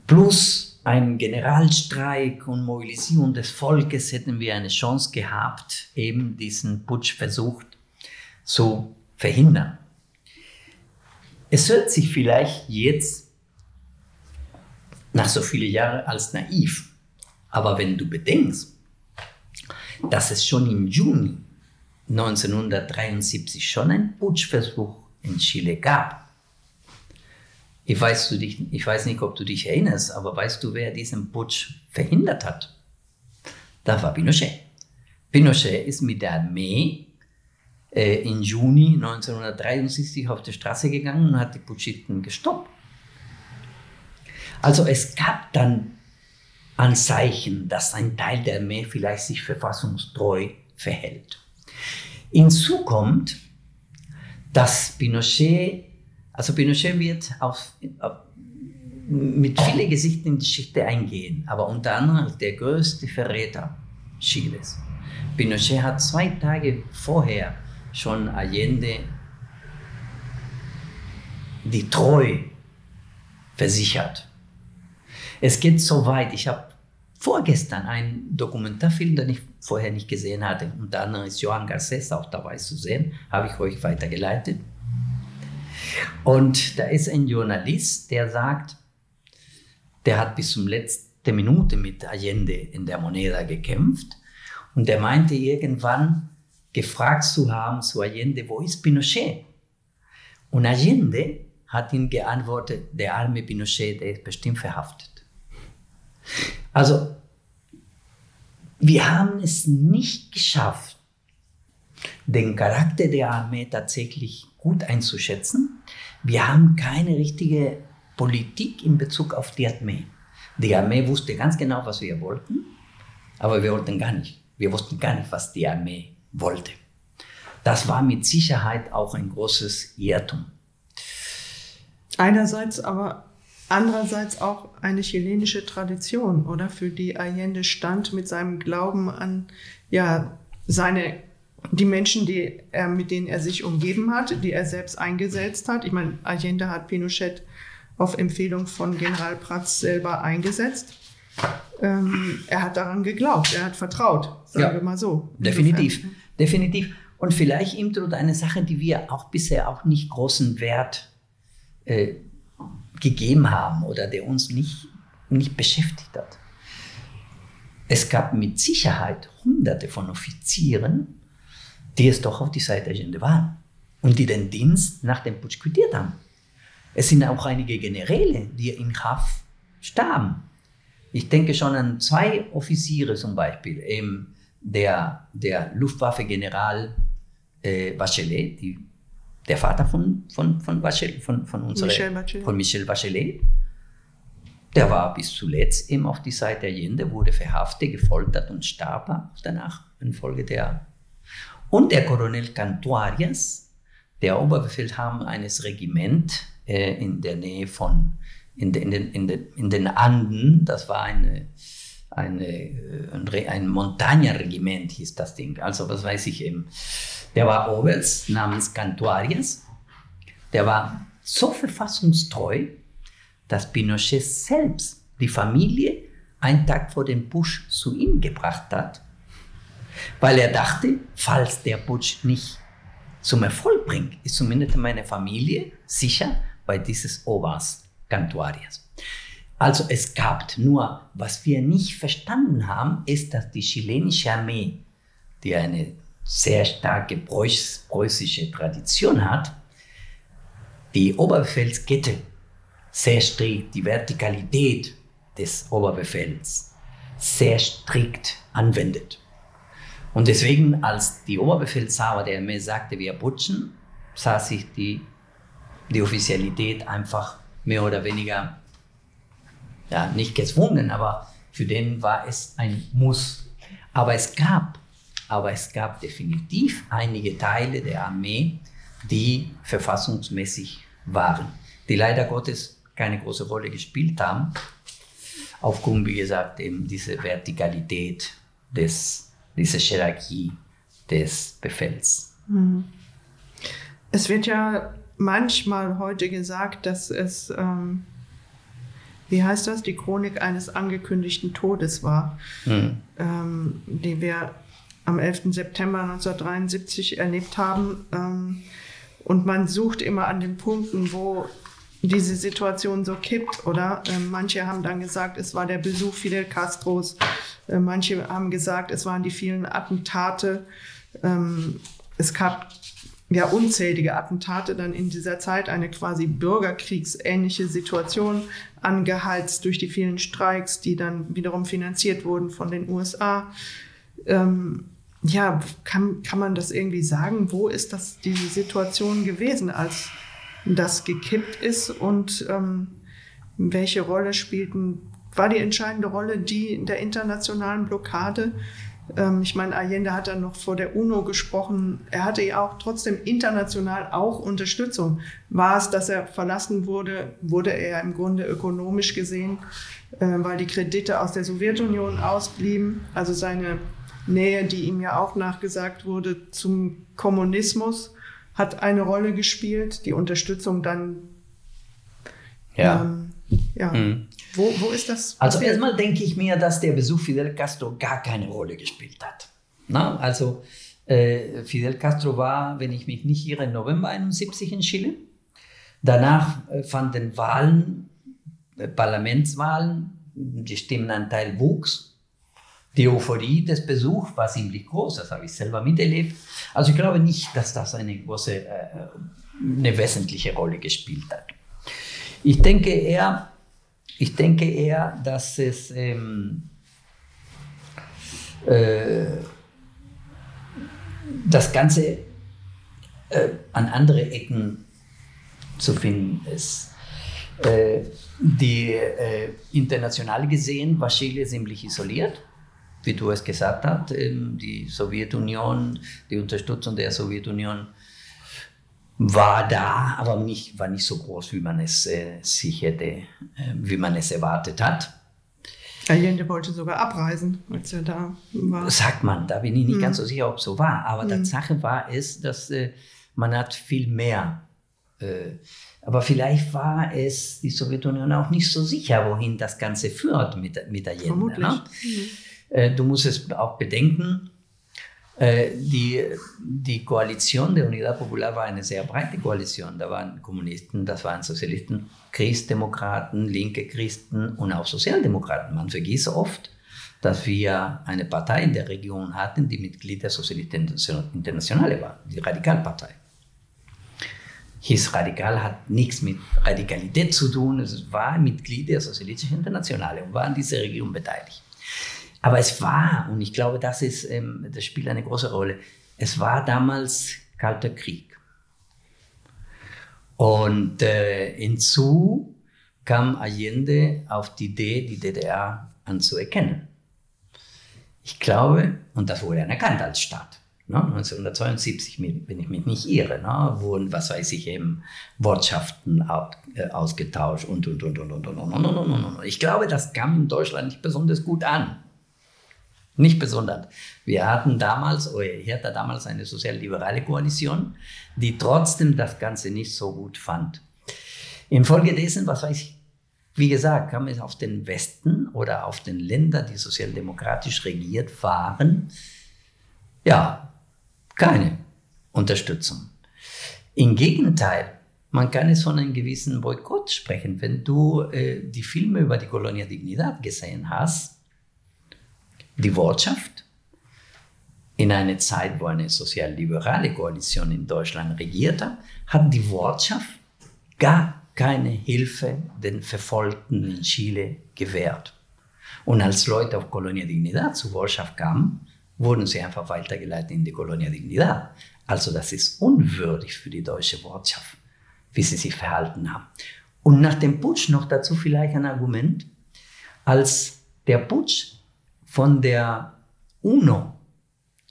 plus ein Generalstreik und Mobilisierung des Volkes hätten wir eine Chance gehabt, eben diesen Putschversuch zu verhindern. Es hört sich vielleicht jetzt nach so vielen Jahren als naiv, aber wenn du bedenkst, dass es schon im Juni 1973 schon einen Putschversuch in Chile gab. Ich weiß, du dich, ich weiß nicht, ob du dich erinnerst, aber weißt du, wer diesen Putsch verhindert hat? Das war Pinochet. Pinochet ist mit der Armee äh, im Juni 1973 auf die Straße gegangen und hat die Putschisten gestoppt. Also es gab dann Anzeichen, dass ein Teil der Armee vielleicht sich verfassungstreu verhält. Hinzu kommt, dass Pinochet, also Pinochet wird auf, auf, mit vielen Gesichtern in die Geschichte eingehen, aber unter anderem der größte Verräter Chiles. Pinochet hat zwei Tage vorher schon Allende die Treu versichert. Es geht so weit, ich habe vorgestern einen Dokumentarfilm, den ich vorher nicht gesehen hatte. Unter anderem ist Johann Garces auch dabei zu sehen, habe ich euch weitergeleitet. Und da ist ein Journalist, der sagt, der hat bis zum letzten Minute mit Allende in der Moneda gekämpft und der meinte irgendwann gefragt zu haben zu Allende, wo ist Pinochet? Und Allende hat ihm geantwortet, der arme Pinochet, der ist bestimmt verhaftet. Also, wir haben es nicht geschafft, den Charakter der Armee tatsächlich gut einzuschätzen. Wir haben keine richtige Politik in Bezug auf die Armee. Die Armee wusste ganz genau, was wir wollten, aber wir wollten gar nicht. Wir wussten gar nicht, was die Armee wollte. Das war mit Sicherheit auch ein großes Irrtum. Einerseits aber andererseits auch eine chilenische Tradition, oder? Für die Allende stand mit seinem Glauben an, ja, seine, die Menschen, die er, mit denen er sich umgeben hat, die er selbst eingesetzt hat. Ich meine, Allende hat Pinochet auf Empfehlung von General Prats selber eingesetzt. Ähm, er hat daran geglaubt, er hat vertraut, sagen ja, wir mal so. Definitiv, Insofern. definitiv. Und vielleicht ihm tut eine Sache, die wir auch bisher auch nicht großen Wert äh, gegeben haben oder der uns nicht, nicht beschäftigt hat. Es gab mit Sicherheit hunderte von Offizieren, die es doch auf die Seite der Agenda waren und die den Dienst nach dem Putsch quittiert haben. Es sind auch einige Generäle, die in Haft starben. Ich denke schon an zwei Offiziere zum Beispiel, eben der, der Luftwaffe-General äh, Bachelet, die der Vater von, von, von, Bachelet, von, von, unserer, Michel Bachelet. von Michel Bachelet, der war bis zuletzt eben auf die Seite der Allende, wurde verhaftet, gefoltert und starb danach infolge der. Und der Colonel Cantuarias, der Oberbefehlhaber eines Regiments äh, in der Nähe von, in, de, in, den, in, de, in den Anden, das war eine, eine, äh, ein, Montaña-Regiment, hieß das Ding, also was weiß ich eben. Der war Oberst namens Cantuarias. Der war so verfassungstreu, dass Pinochet selbst die Familie einen Tag vor dem Putsch zu ihm gebracht hat, weil er dachte, falls der Putsch nicht zum Erfolg bringt, ist zumindest meine Familie sicher bei dieses Oberst Cantuarias. Also es gab nur, was wir nicht verstanden haben, ist, dass die chilenische Armee, die eine sehr starke preußische Tradition hat, die Oberbefehlskette sehr strikt die Vertikalität des Oberbefehls sehr strikt anwendet. Und deswegen, als die Oberbefehlshaber der Armee sagte, wir putschen, sah sich die, die Offizialität einfach mehr oder weniger, ja, nicht gezwungen, aber für den war es ein Muss. Aber es gab, aber es gab definitiv einige Teile der Armee, die verfassungsmäßig waren, die leider Gottes keine große Rolle gespielt haben, aufgrund, wie gesagt, eben diese Vertikalität des diese Hierarchie des Befehls. Mhm. Es wird ja manchmal heute gesagt, dass es, ähm, wie heißt das, die Chronik eines angekündigten Todes war, mhm. ähm, die wir am 11. September 1973 erlebt haben. Ähm, und man sucht immer an den Punkten, wo diese Situation so kippt, oder? Ähm, manche haben dann gesagt, es war der Besuch Fidel Castros. Äh, manche haben gesagt, es waren die vielen Attentate. Ähm, es gab ja unzählige Attentate dann in dieser Zeit, eine quasi bürgerkriegsähnliche Situation, angeheizt durch die vielen Streiks, die dann wiederum finanziert wurden von den USA. Ähm, ja, kann, kann man das irgendwie sagen? Wo ist das diese Situation gewesen, als das gekippt ist und ähm, welche Rolle spielten, war die entscheidende Rolle die der internationalen Blockade? Ähm, ich meine, Allende hat dann noch vor der UNO gesprochen. Er hatte ja auch trotzdem international auch Unterstützung. War es, dass er verlassen wurde, wurde er im Grunde ökonomisch gesehen, äh, weil die Kredite aus der Sowjetunion ausblieben. Also seine Nähe, die ihm ja auch nachgesagt wurde zum Kommunismus hat eine Rolle gespielt, die Unterstützung dann. Ja. Ähm, ja. Mhm. Wo, wo ist das? Also erstmal denke ich mir, dass der Besuch Fidel Castro gar keine Rolle gespielt hat. Na, also äh, Fidel Castro war, wenn ich mich nicht irre, November 71 in Chile. Danach äh, fanden Wahlen, äh, Parlamentswahlen, die Stimmenanteil wuchs die Euphorie des Besuchs war ziemlich groß, das habe ich selber miterlebt. Also ich glaube nicht, dass das eine große, äh, eine wesentliche Rolle gespielt hat. Ich denke eher, ich denke eher, dass es ähm, äh, das Ganze äh, an andere Ecken zu finden ist. Äh, die äh, international gesehen war Chile ziemlich isoliert wie du es gesagt hast, ähm, die Sowjetunion, die Unterstützung der Sowjetunion war da, aber nicht, war nicht so groß, wie man es äh, sich hätte, äh, wie man es erwartet hat. Allende wollte sogar abreisen, als er da war. Sagt man, da bin ich nicht hm. ganz so sicher, ob es so war. Aber hm. Tatsache war es, dass äh, man hat viel mehr. Äh, aber vielleicht war es die Sowjetunion auch nicht so sicher, wohin das Ganze führt mit, mit Allende. Vermutlich. Ne? Hm. Äh, du musst es auch bedenken, die, die Koalition der Unidad Popular war eine sehr breite Koalition. Da waren Kommunisten, das waren Sozialisten, Christdemokraten, linke Christen und auch Sozialdemokraten. Man vergisst oft, dass wir eine Partei in der Region hatten, die Mitglied der Sozialisten Internationale war, die Radikalpartei. Hieß Radikal hat nichts mit Radikalität zu tun, es war Mitglied der Sozialistischen Internationale und war an dieser Regierung beteiligt. Aber es war, und ich glaube, das, ist, ähm, das spielt eine große Rolle, es war damals Kalter Krieg. Und äh, hinzu kam Allende auf die Idee, die DDR anzuerkennen. Ich glaube, und das wurde anerkannt als Staat. Ne? 1972, wenn ich mich nicht irre, ne? wurden, was weiß ich, eben Wortschaften ausgetauscht und, und, und, und, und, und, und, und, und, und. Ich glaube, das kam in Deutschland nicht besonders gut an. Nicht besonders. Wir hatten damals, oder ich hatte damals eine sozialliberale Koalition, die trotzdem das Ganze nicht so gut fand. Infolgedessen, was weiß ich, wie gesagt, kam es auf den Westen oder auf den Länder, die sozialdemokratisch regiert waren, ja, keine Unterstützung. Im Gegenteil, man kann es von einem gewissen Boykott sprechen. Wenn du äh, die Filme über die Colonia Dignidad gesehen hast, die Wirtschaft in einer Zeit, wo eine sozialliberale Koalition in Deutschland regierte, hat die Wirtschaft gar keine Hilfe den Verfolgten in Chile gewährt. Und als Leute auf Colonia Dignidad zur Botschaft kamen, wurden sie einfach weitergeleitet in die Colonia Dignidad. Also das ist unwürdig für die deutsche Botschaft, wie sie sich verhalten haben. Und nach dem Putsch noch dazu vielleicht ein Argument, als der Putsch von der UNO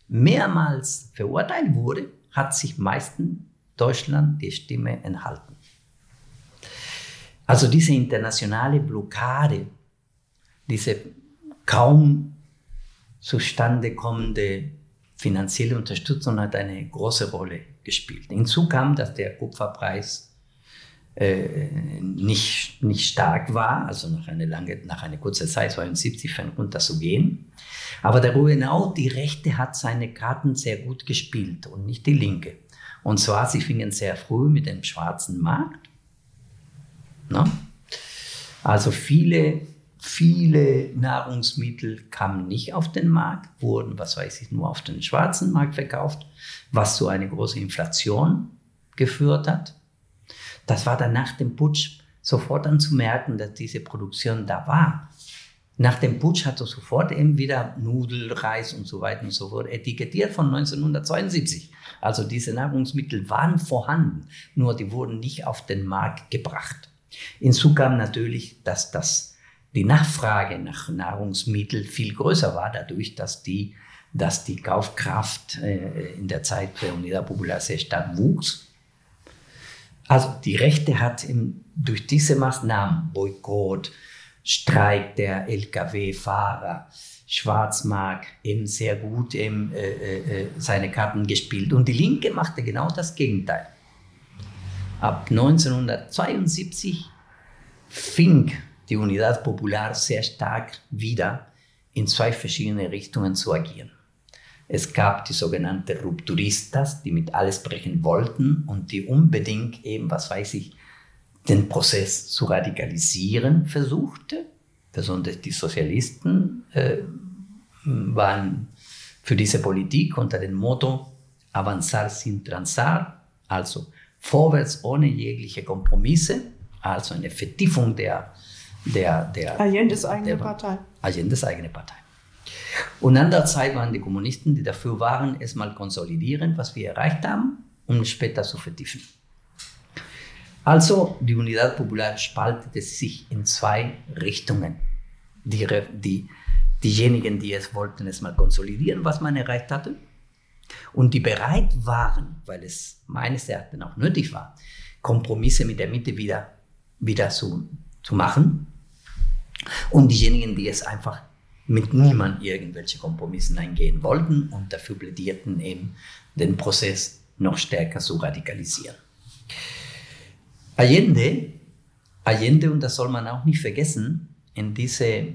mehrmals verurteilt wurde, hat sich meistens Deutschland die Stimme enthalten. Also diese internationale Blockade, diese kaum zustande kommende finanzielle Unterstützung hat eine große Rolle gespielt. Hinzu kam, dass der Kupferpreis nicht, nicht stark war, also nach einer, lange, nach einer kurzen Zeit, 72, fängt gehen. Aber darüber hinaus, die Rechte hat seine Karten sehr gut gespielt und nicht die Linke. Und zwar, sie fingen sehr früh mit dem schwarzen Markt. No? Also viele, viele Nahrungsmittel kamen nicht auf den Markt, wurden, was weiß ich, nur auf den schwarzen Markt verkauft, was zu einer großen Inflation geführt hat. Das war dann nach dem Putsch sofort dann zu merken, dass diese Produktion da war. Nach dem Putsch hat er sofort eben wieder Nudel, Reis und so weiter und so fort etikettiert von 1972. Also diese Nahrungsmittel waren vorhanden, nur die wurden nicht auf den Markt gebracht. Hinzu kam natürlich, dass das, die Nachfrage nach Nahrungsmitteln viel größer war, dadurch, dass die, dass die Kaufkraft äh, in der Zeit der Unidad Popular sehr stark wuchs. Also die Rechte hat im, durch diese Maßnahmen, Boykott, Streik der Lkw-Fahrer, Schwarzmark eben sehr gut eben, äh, äh, seine Karten gespielt. Und die Linke machte genau das Gegenteil. Ab 1972 fing die Unidad Popular sehr stark wieder in zwei verschiedene Richtungen zu agieren. Es gab die sogenannten Rupturistas, die mit alles brechen wollten und die unbedingt eben, was weiß ich, den Prozess zu radikalisieren versuchte. Besonders die Sozialisten äh, waren für diese Politik unter dem Motto Avanzar sin transar, also vorwärts ohne jegliche Kompromisse, also eine Vertiefung der, der, der Allende's eigene der, Partei. Allende's eigene Partei. Und andererseits waren die Kommunisten, die dafür waren, erstmal konsolidieren, was wir erreicht haben, um später zu vertiefen. Also die Unidad Popular spaltete sich in zwei Richtungen. Die, die, diejenigen, die es wollten, es mal konsolidieren, was man erreicht hatte, und die bereit waren, weil es meines Erachtens auch nötig war, Kompromisse mit der Mitte wieder, wieder zu, zu machen. Und diejenigen, die es einfach mit niemand irgendwelche Kompromisse eingehen wollten und dafür plädierten, eben den Prozess noch stärker zu radikalisieren. Allende, Allende, und das soll man auch nicht vergessen, in diese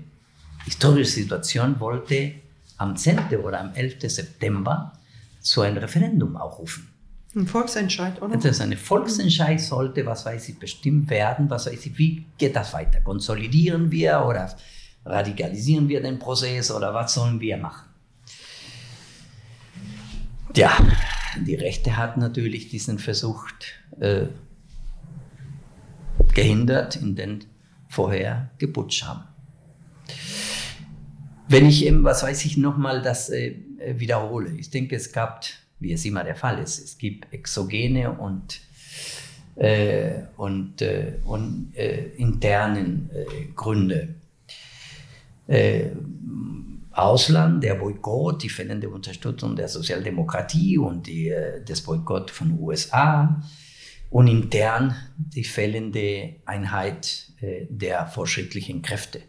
historische Situation wollte am 10. oder am 11. September zu einem Referendum aufrufen. Ein Volksentscheid, oder? Das ist ein Volksentscheid sollte, was weiß ich, bestimmt werden, was weiß ich, wie geht das weiter? Konsolidieren wir oder radikalisieren wir den Prozess oder was sollen wir machen? Ja, die Rechte hat natürlich diesen versucht, äh, gehindert, in den vorher geputscht haben. Wenn ich eben, was weiß ich, nochmal das äh, wiederhole. Ich denke, es gab, wie es immer der Fall ist, es gibt exogene und, äh, und, äh, und äh, internen äh, Gründe. Äh, Ausland, der Boykott, die fehlende Unterstützung der Sozialdemokratie und die, das Boykott von USA, und intern die fehlende Einheit äh, der fortschrittlichen Kräfte.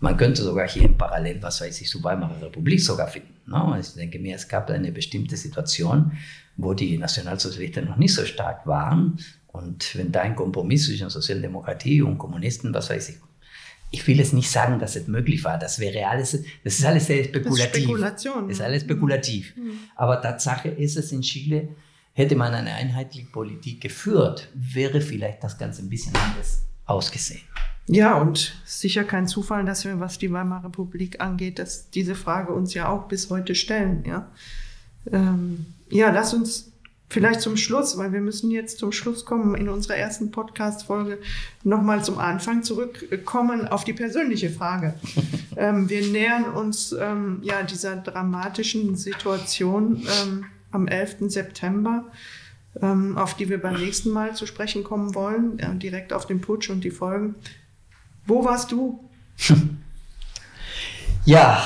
Man könnte sogar hier im Parallel, was weiß ich, zur Weimarer Republik sogar finden. Ne? Ich denke mir, es gab eine bestimmte Situation, wo die Nationalsozialisten noch nicht so stark waren. Und wenn da ein Kompromiss zwischen Sozialdemokratie und Kommunisten, was weiß ich, ich will jetzt nicht sagen, dass es möglich war. Das wäre alles, das ist alles sehr spekulativ. Das ist Spekulation. Das ist alles spekulativ. Mhm. Aber Tatsache ist es in Chile, Hätte man eine einheitliche Politik geführt, wäre vielleicht das Ganze ein bisschen anders ausgesehen. Ja, und sicher kein Zufall, dass wir, was die Weimarer Republik angeht, dass diese Frage uns ja auch bis heute stellen. Ja, ähm, ja lass uns Vielleicht zum Schluss, weil wir müssen jetzt zum Schluss kommen in unserer ersten Podcast-Folge nochmal zum Anfang zurückkommen auf die persönliche Frage. ähm, wir nähern uns ähm, ja dieser dramatischen Situation ähm, am 11. September, ähm, auf die wir beim nächsten Mal zu sprechen kommen wollen, ja, direkt auf den Putsch und die Folgen. Wo warst du? ja,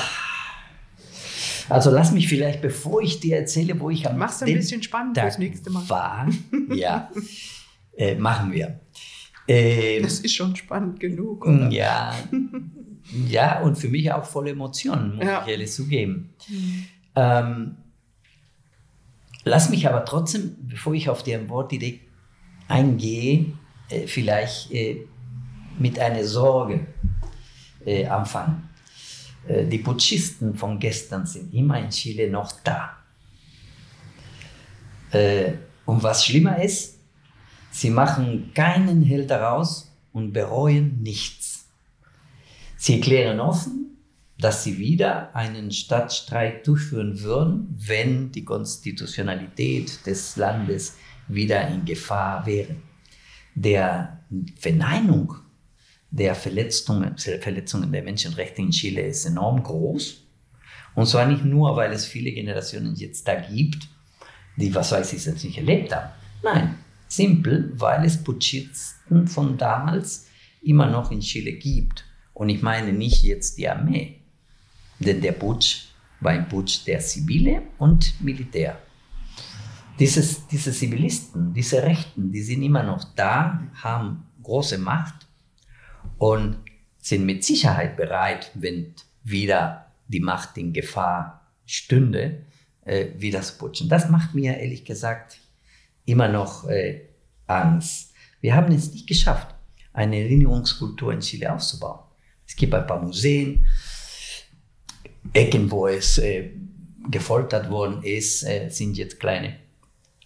also lass mich vielleicht, bevor ich dir erzähle, wo ich am Mach's ein bisschen spannend fürs nächste Mal. war, ja, äh, machen wir. Ähm, das ist schon spannend genug. Oder? Ja, ja, und für mich auch voll Emotionen, muss ja. ich ehrlich zugeben. Mhm. Ähm, lass mich aber trotzdem, bevor ich auf die Wortidee eingehe, äh, vielleicht äh, mit einer Sorge äh, anfangen. Äh, die Putschisten von gestern sind immer in Chile noch da. Äh, und was schlimmer ist, sie machen keinen Hehl daraus und bereuen nichts. Sie erklären offen, dass sie wieder einen Stadtstreik durchführen würden, wenn die Konstitutionalität des Landes wieder in Gefahr wäre. Der Verneinung der Verletzungen, Verletzungen der Menschenrechte in Chile ist enorm groß. Und zwar nicht nur, weil es viele Generationen jetzt da gibt, die, was weiß ich, jetzt nicht erlebt haben. Nein, simpel, weil es Putschisten von damals immer noch in Chile gibt. Und ich meine nicht jetzt die Armee, denn der Putsch war ein Putsch der Zivile und Militär. Dieses, diese Zivilisten, diese Rechten, die sind immer noch da, haben große Macht und sind mit Sicherheit bereit, wenn wieder die Macht in Gefahr stünde, äh, wieder zu putschen. Das macht mir ehrlich gesagt immer noch äh, Angst. Wir haben es nicht geschafft, eine Erinnerungskultur in Chile aufzubauen. Es gibt ein paar Museen, Ecken, wo es äh, gefoltert worden ist, äh, sind jetzt kleine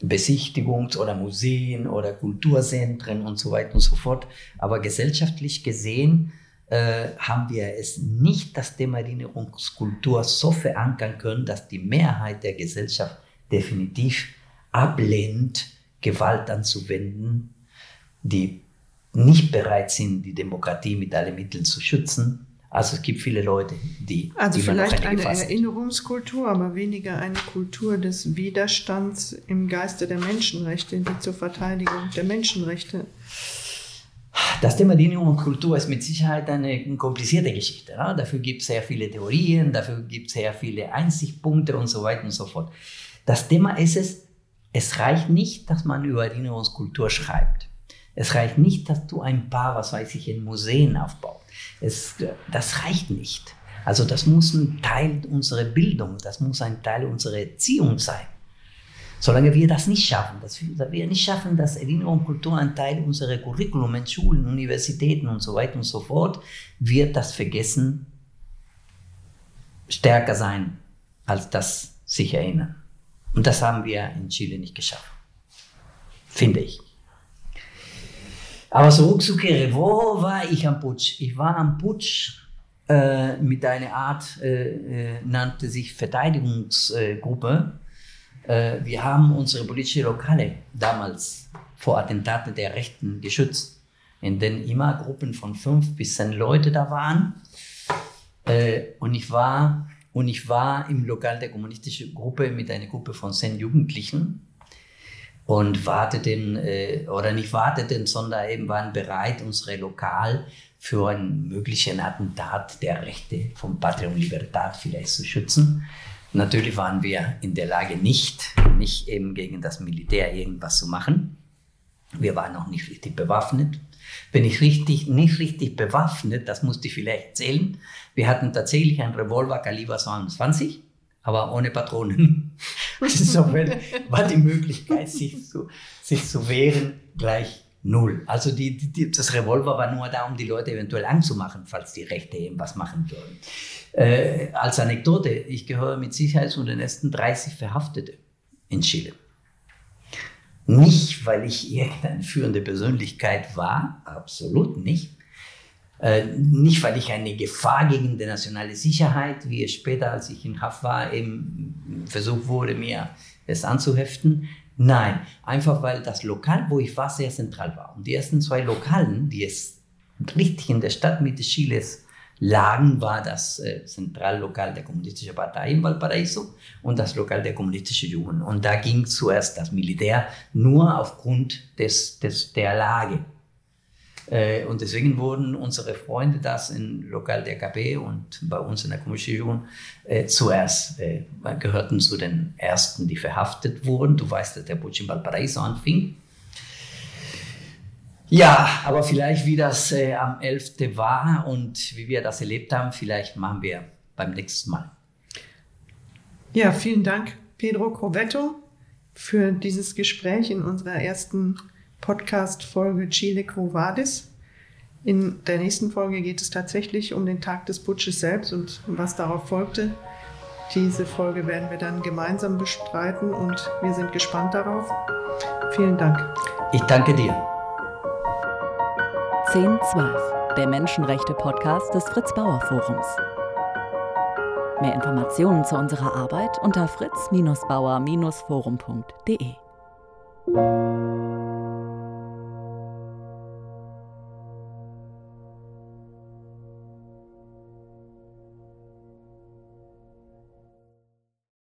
Besichtigungs- oder Museen oder Kulturzentren und so weiter und so fort. Aber gesellschaftlich gesehen äh, haben wir es nicht das Thema Erinnerungskultur so verankern können, dass die Mehrheit der Gesellschaft definitiv ablehnt, Gewalt anzuwenden, die nicht bereit sind, die Demokratie mit allen Mitteln zu schützen also es gibt viele Leute, die. Also die vielleicht eine Erinnerungskultur, aber weniger eine Kultur des Widerstands im Geiste der Menschenrechte, die zur Verteidigung der Menschenrechte. Das Thema Erinnerungskultur ist mit Sicherheit eine komplizierte Geschichte. Ne? Dafür gibt es sehr viele Theorien, dafür gibt es sehr viele Einsichtspunkte und so weiter und so fort. Das Thema ist es, es reicht nicht, dass man über Erinnerungskultur schreibt. Es reicht nicht, dass du ein paar, was weiß ich, in Museen aufbaust. Es, das reicht nicht. Also das muss ein Teil unserer Bildung, das muss ein Teil unserer Erziehung sein. Solange wir das nicht schaffen, dass wir, nicht schaffen, dass Erinnerung und Kultur ein Teil unserer Curriculum in Schulen, Universitäten und so weiter und so fort, wird das Vergessen stärker sein als das sich erinnern. Und das haben wir in Chile nicht geschafft. Finde ich. Aber zurückzukehren, wo war ich am Putsch? Ich war am Putsch äh, mit einer Art, äh, äh, nannte sich Verteidigungsgruppe. Äh, wir haben unsere politische Lokale damals vor Attentaten der Rechten geschützt, in denen immer Gruppen von fünf bis zehn Leute da waren. Äh, und ich war und ich war im Lokal der kommunistischen Gruppe mit einer Gruppe von zehn Jugendlichen und warteten, äh, oder nicht warteten, sondern eben waren bereit, unsere Lokal für einen möglichen Attentat der Rechte von Patria und Libertad vielleicht zu schützen. Natürlich waren wir in der Lage, nicht, nicht eben gegen das Militär irgendwas zu machen. Wir waren noch nicht richtig bewaffnet. Wenn ich richtig, nicht richtig bewaffnet, das musste ich vielleicht erzählen, wir hatten tatsächlich ein Revolver Kaliber 22 aber ohne Patronen. Insofern war die Möglichkeit, sich zu, sich zu wehren, gleich null. Also die, die, das Revolver war nur da, um die Leute eventuell anzumachen, falls die Rechte irgendwas machen würden. Äh, als Anekdote, ich gehöre mit Sicherheit zu den ersten 30 Verhafteten in Chile. Nicht, weil ich irgendeine führende Persönlichkeit war, absolut nicht, nicht, weil ich eine Gefahr gegen die nationale Sicherheit, wie es später, als ich in Haft war, eben versucht wurde, mir es anzuheften. Nein, einfach weil das Lokal, wo ich war, sehr zentral war. Und die ersten zwei Lokalen, die es richtig in der Stadtmitte Chiles lagen, war das äh, Zentrallokal der Kommunistischen Partei in Valparaiso und das Lokal der Kommunistischen Jugend. Und da ging zuerst das Militär nur aufgrund des, des, der Lage. Äh, und deswegen wurden unsere Freunde das im Lokal der KP und bei uns in der Jugend äh, zuerst äh, gehörten zu den ersten, die verhaftet wurden. Du weißt, dass der Putsch in Valparaiso anfing. Ja, aber vielleicht wie das äh, am 11. war und wie wir das erlebt haben, vielleicht machen wir beim nächsten Mal. Ja, vielen Dank, Pedro Corvetto, für dieses Gespräch in unserer ersten Podcast-Folge Chile Quo Vadis. In der nächsten Folge geht es tatsächlich um den Tag des Putsches selbst und was darauf folgte. Diese Folge werden wir dann gemeinsam bestreiten und wir sind gespannt darauf. Vielen Dank. Ich danke dir. 1012, der Menschenrechte-Podcast des Fritz Bauer Forums. Mehr Informationen zu unserer Arbeit unter fritz-bauer-forum.de.